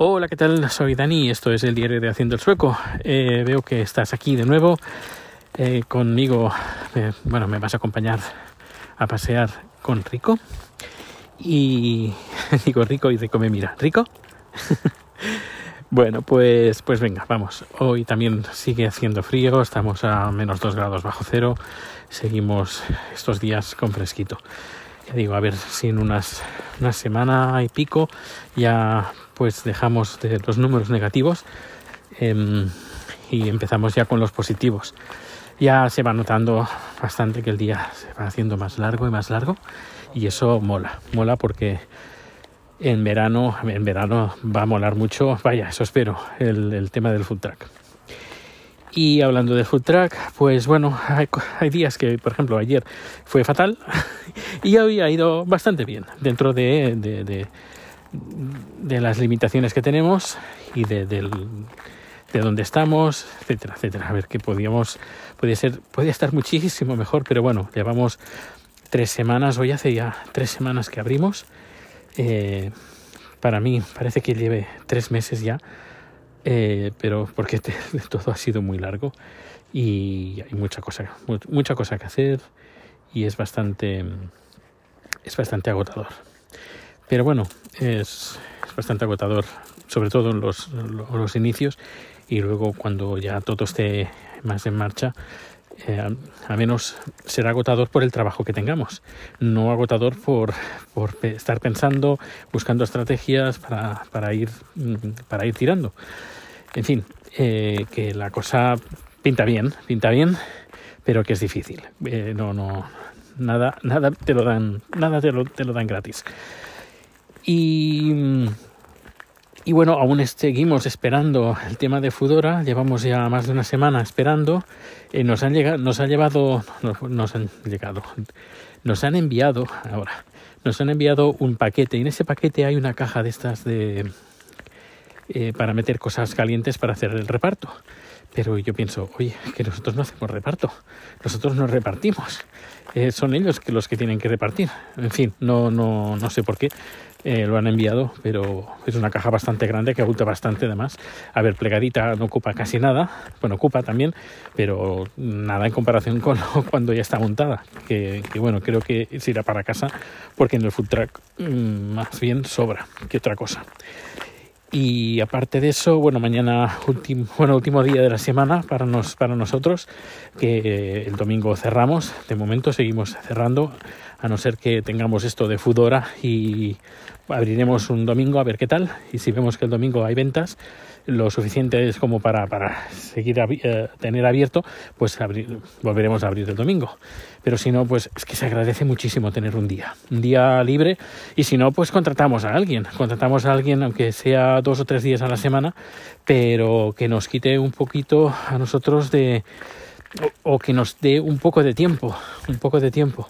Hola, ¿qué tal? Soy Dani, esto es el diario de Haciendo el Sueco. Eh, veo que estás aquí de nuevo eh, conmigo. Eh, bueno, me vas a acompañar a pasear con Rico. Y digo Rico y Rico me mira. ¿Rico? bueno, pues, pues venga, vamos. Hoy también sigue haciendo frío, estamos a menos 2 grados bajo cero. Seguimos estos días con fresquito. Ya digo, a ver si en unas, una semana y pico ya pues dejamos de los números negativos em, y empezamos ya con los positivos. Ya se va notando bastante que el día se va haciendo más largo y más largo y eso mola, mola porque en verano, en verano va a molar mucho, vaya, eso espero, el, el tema del food track. Y hablando del food track, pues bueno, hay, días que, por ejemplo, ayer fue fatal y hoy ha ido bastante bien dentro de, de, de de las limitaciones que tenemos y de, del, de dónde estamos, etcétera, etcétera. A ver qué podíamos, podía ser, estar muchísimo mejor, pero bueno, llevamos tres semanas, hoy hace ya tres semanas que abrimos. Eh, para mí parece que lleve tres meses ya, eh, pero porque todo ha sido muy largo y hay mucha cosa, mucha cosa que hacer y es bastante, es bastante agotador. Pero bueno, es, bastante agotador, sobre todo en los, los, inicios y luego cuando ya todo esté más en marcha, eh, al menos será agotador por el trabajo que tengamos, no agotador por, por estar pensando, buscando estrategias para, para, ir, para ir tirando. En fin, eh, que la cosa pinta bien, pinta bien, pero que es difícil. Eh, no, no, nada, nada te lo dan, nada te lo, te lo dan gratis. Y, y bueno, aún seguimos esperando el tema de Fudora, llevamos ya más de una semana esperando. Eh, nos han llegado, nos ha llevado, han llegado, nos han enviado ahora, nos han enviado un paquete y en ese paquete hay una caja de estas de eh, para meter cosas calientes para hacer el reparto. Pero yo pienso, oye, que nosotros no hacemos reparto, nosotros no repartimos, eh, son ellos que los que tienen que repartir. En fin, no, no, no sé por qué eh, lo han enviado, pero es una caja bastante grande que abulta bastante además. A ver, plegadita no ocupa casi nada, bueno, ocupa también, pero nada en comparación con cuando ya está montada, que, que bueno, creo que se irá para casa porque en el food truck mmm, más bien sobra que otra cosa. Y aparte de eso, bueno, mañana último, bueno, último día de la semana para, nos, para nosotros, que el domingo cerramos, de momento seguimos cerrando, a no ser que tengamos esto de Fudora y abriremos un domingo a ver qué tal. Y si vemos que el domingo hay ventas, lo suficiente es como para, para seguir eh, tener abierto, pues volveremos a abrir el domingo. Pero si no, pues es que se agradece muchísimo tener un día, un día libre. Y si no, pues contratamos a alguien, contratamos a alguien, aunque sea dos o tres días a la semana, pero que nos quite un poquito a nosotros de. o, o que nos dé un poco de tiempo, un poco de tiempo.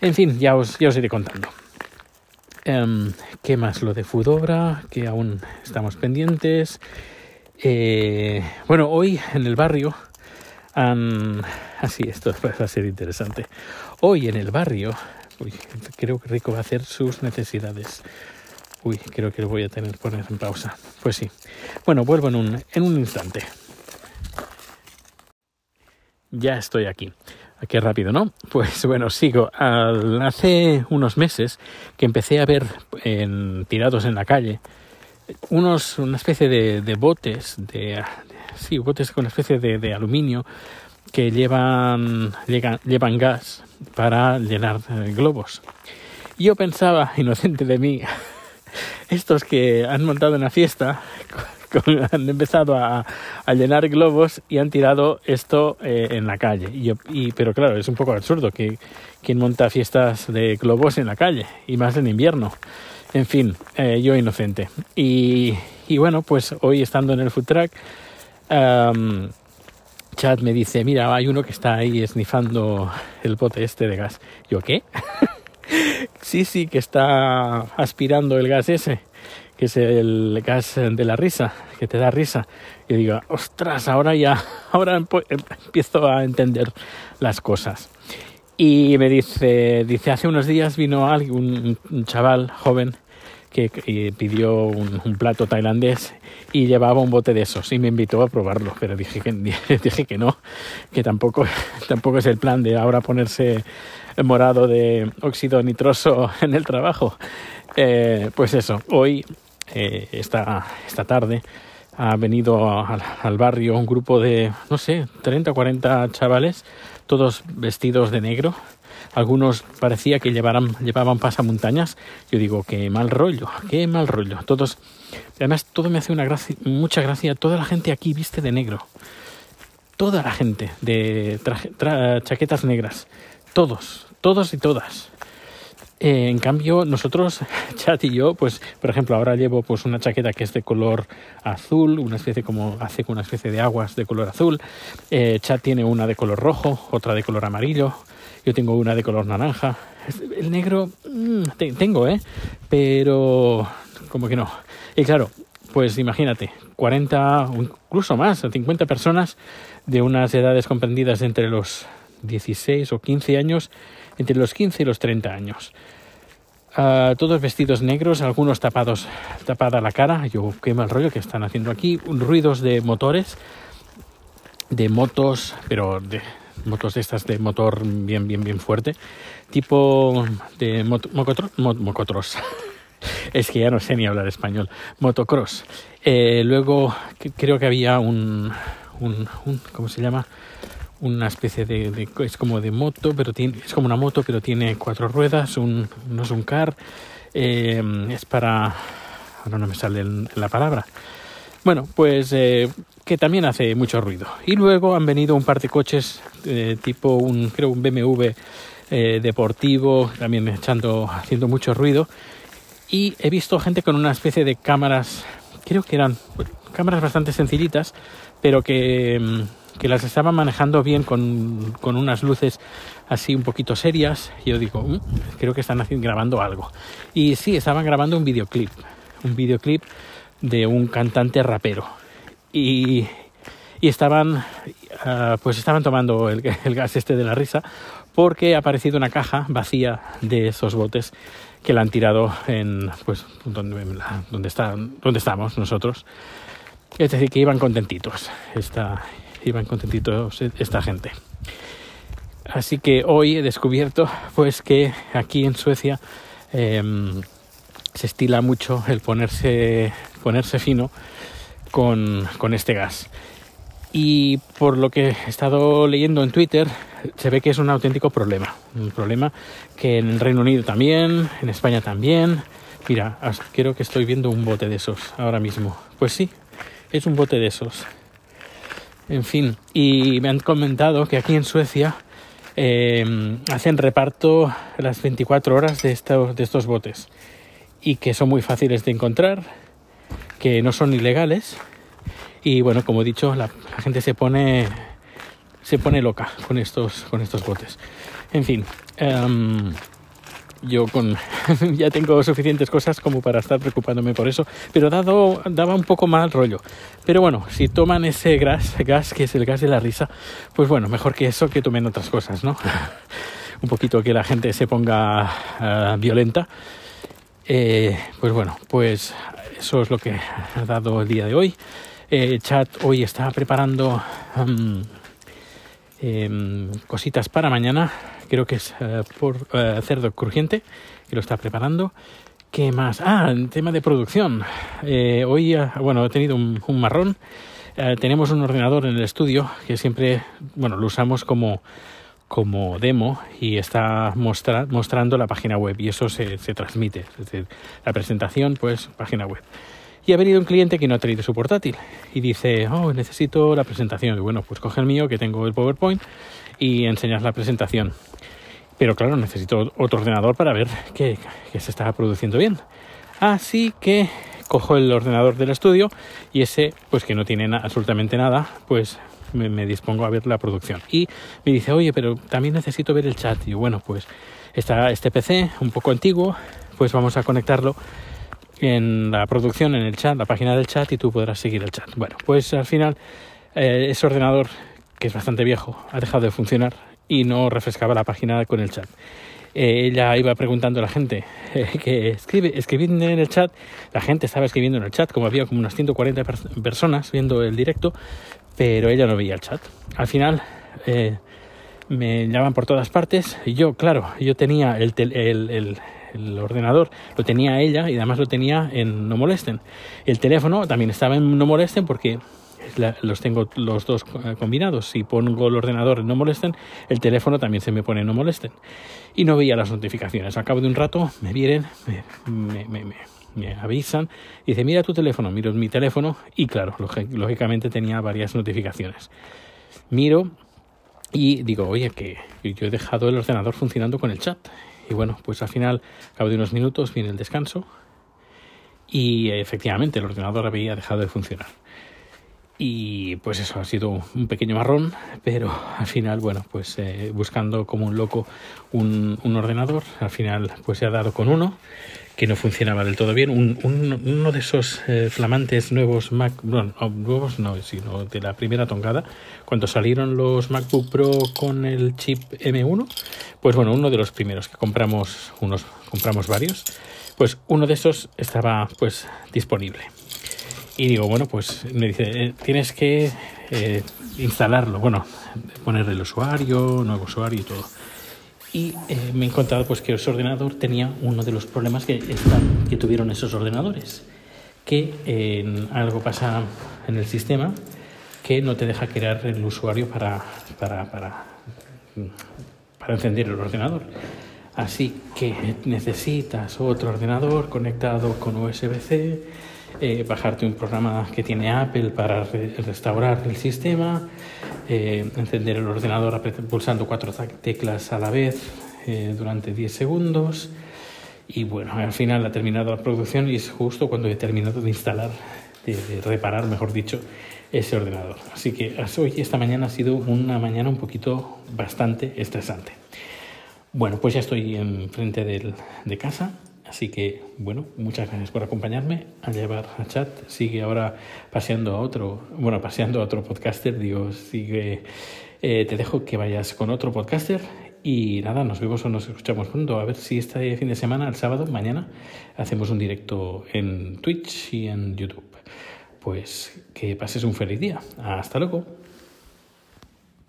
En fin, ya os, ya os iré contando. Um, ¿Qué más? Lo de Fudora, que aún estamos pendientes. Eh, bueno, hoy en el barrio, así esto va a ser interesante. Hoy en el barrio, uy, creo que Rico va a hacer sus necesidades. Uy, creo que lo voy a tener que poner en pausa. Pues sí. Bueno, vuelvo en un, en un instante. Ya estoy aquí. Qué rápido, ¿no? Pues bueno, sigo. Hace unos meses que empecé a ver en, tirados en la calle unos, una especie de, botes, de, sí, botes con una especie de, aluminio que llevan, llevan gas para llenar eh, globos. Yo pensaba, inocente de mí, estos que han montado una fiesta han empezado a, llenar globos y han tirado esto eh, en la calle. Y, y, pero claro, es un poco absurdo que quien monta fiestas de globos en la calle y más en invierno. En fin, eh, yo inocente. Y, bueno, pues hoy estando en el food truck, um, Chad me dice, mira, hay uno que está ahí esnifando el bote este de gas. Yo, ¿qué? sí, sí, que está aspirando el gas ese que es el gas de la risa, que te da risa. Y digo, ostras, ahora ya, ahora empiezo a entender las cosas. Y me dice, dice, hace unos días vino alguien, un, chaval joven, que pidió un, un, plato tailandés y llevaba un bote de esos y me invitó a probarlo, pero dije que, dije que no, que tampoco, tampoco es el plan de ahora ponerse morado de óxido nitroso en el trabajo. Eh, pues eso, hoy, eh, esta, esta tarde, ha venido al, al, barrio un grupo de, no sé, 30 o 40 chavales, todos vestidos de negro. Algunos parecía que llevaran, llevaban pasamontañas. Yo digo, qué mal rollo, qué mal rollo. Todos, además, todo me hace una gracia, mucha gracia. Toda la gente aquí viste de negro. Toda la gente de chaquetas negras. Todos, todos y todas. Eh, en cambio, nosotros, Chat y yo, pues, por ejemplo, ahora llevo pues una chaqueta que es de color azul, una especie como hace una especie de aguas de color azul. Eh, Chat tiene una de color rojo, otra de color amarillo. Yo tengo una de color naranja. El negro mmm, te, tengo, ¿eh? Pero como que no. Y claro, pues imagínate, 40 o incluso más, 50 personas de unas edades comprendidas entre los 16 o 15 años entre los 15 y los 30 años. Uh, todos vestidos negros, algunos tapados, tapada la cara. Yo, qué mal rollo que están haciendo aquí. Ruidos de motores, de motos, pero de motos de estas de motor bien, bien, bien fuerte. Tipo de mot mocotro mo mocotros. es que ya no sé ni hablar español. Motocross. Eh, luego creo que había un, un, un ¿cómo se llama? Una especie de, es como de moto pero tiene es como una moto pero tiene cuatro ruedas un no es un car eh, es para ahora no me sale la palabra. Bueno pues eh, que también hace mucho ruido. Y luego han venido un par de coches eh, tipo un creo un BMW deportivo también echando haciendo mucho ruido. Y he visto gente con una especie de cámaras creo que eran cámaras bastante sencillitas pero que mm, que las estaban manejando bien con, con, unas luces así un poquito serias. Yo digo, mmm, creo que están grabando algo. Y sí, estaban grabando un videoclip, un videoclip de un cantante rapero. Y, y estaban, uh, pues estaban tomando el, el gas este de la risa porque ha aparecido una caja vacía de esos botes que la han tirado en, pues, donde, donde, está, donde estamos nosotros. Es decir, que iban contentitos. Esta, iban contentitos esta gente. Así que hoy he descubierto pues que aquí en Suecia eh, se estila mucho el ponerse, ponerse fino con, con este gas. Y por lo que he estado leyendo en Twitter, se ve que es un auténtico problema. Un problema que en el Reino Unido también, en España también. Mira, creo que estoy viendo un bote de esos ahora mismo. Pues sí, es un bote de esos. En fin, y me han comentado que aquí en Suecia eh, hacen reparto las 24 horas de estos, de estos botes y que son muy fáciles de encontrar, que no son ilegales y bueno, como he dicho, la, gente se pone se pone loca con estos con estos botes. En fin, um, yo con ya tengo suficientes cosas como para estar preocupándome por eso, pero dado daba un poco mal rollo. Pero bueno, si toman ese gas, gas que es el gas de la risa, pues bueno, mejor que eso que tomen otras cosas, ¿no? un poquito que la gente se ponga uh, violenta. Eh, pues bueno, pues eso es lo que ha dado el día de hoy. Eh, chat hoy está preparando um, eh, cositas para mañana creo que es uh, por uh, cerdo crujiente, que lo está preparando. ¿Qué más? Ah, el tema de producción. Eh, hoy, uh, bueno, he tenido un, un marrón. tenemos un ordenador en el estudio que siempre, bueno, lo usamos como, como demo y está mostra, mostrando la página web y eso se, se transmite. Es decir, la presentación, pues, página web. Y ha venido un cliente que no ha traído su portátil y dice, oh, necesito la presentación. Y bueno, pues coge el mío, que tengo el PowerPoint, y enseñas la presentación. Pero claro, necesito otro ordenador para ver que, se está produciendo bien. Así que cojo el ordenador del estudio y ese, pues que no tiene absolutamente nada, pues me, dispongo a ver la producción. Y me dice, oye, pero también necesito ver el chat. Y bueno, pues está este PC un poco antiguo, pues vamos a conectarlo en la producción, en el chat, la página del chat y tú podrás seguir el chat. Bueno, pues al final eh, ese ordenador, que es bastante viejo, ha dejado de funcionar y no refrescaba la página con el chat. eh, ella iba preguntando a la gente que escribe, escribid en el chat. La gente estaba escribiendo en el chat, como había como unas 140 personas viendo el directo, pero ella no veía el chat. Al final me llamaban por todas partes y yo, claro, yo tenía el, el, el ordenador lo tenía ella y además lo tenía en no molesten. El teléfono también estaba en no molesten porque los tengo los dos combinados. Si pongo el ordenador en no molesten, el teléfono también se me pone no molesten. Y no veía las notificaciones. Al cabo de un rato me vienen, me, me, me, me avisan, dice, mira tu teléfono, miro mi teléfono y claro, lógicamente tenía varias notificaciones. Miro y digo, oye, que yo he dejado el ordenador funcionando con el chat. Y bueno, pues al final, a cabo de unos minutos, viene el descanso y efectivamente el ordenador había dejado de funcionar. Y pues eso ha sido un pequeño marrón, pero al final, bueno, pues eh, buscando como un loco un, ordenador, al final pues se ha dado con uno que no funcionaba del todo bien. Un, uno de esos eh, flamantes nuevos Mac, bueno, nuevos no, sino de la primera tongada, cuando salieron los MacBook Pro con el chip M1, pues bueno, uno de los primeros que compramos, unos compramos varios, pues uno de esos estaba pues disponible. Y digo, bueno, pues me dice, eh, tienes que eh, instalarlo, bueno, poner el usuario, nuevo usuario y todo. Y eh, me he encontrado pues que ese ordenador tenía uno de los problemas que, que tuvieron esos ordenadores, que algo pasa en el sistema que no te deja crear el usuario para, para, para, para encender el ordenador. Así que necesitas otro ordenador conectado con USB-C eh, bajarte un programa que tiene Apple para restaurar el sistema, eh, encender el ordenador pulsando cuatro teclas a la vez eh, durante 10 segundos. Y bueno, al final ha terminado la producción y es justo cuando he terminado de instalar, de, reparar, mejor dicho, ese ordenador. Así que hoy, esta mañana ha sido una mañana un poquito bastante estresante. Bueno, pues ya estoy enfrente de casa Así que, bueno, muchas gracias por acompañarme a llevar a chat. Sigue ahora paseando a otro, bueno, paseando a otro podcaster. Digo, sigue, eh, te dejo que vayas con otro podcaster. Y nada, nos vemos o nos escuchamos pronto. A ver si este fin de semana, el sábado, mañana, hacemos un directo en Twitch y en YouTube. Pues que pases un feliz día. Hasta luego.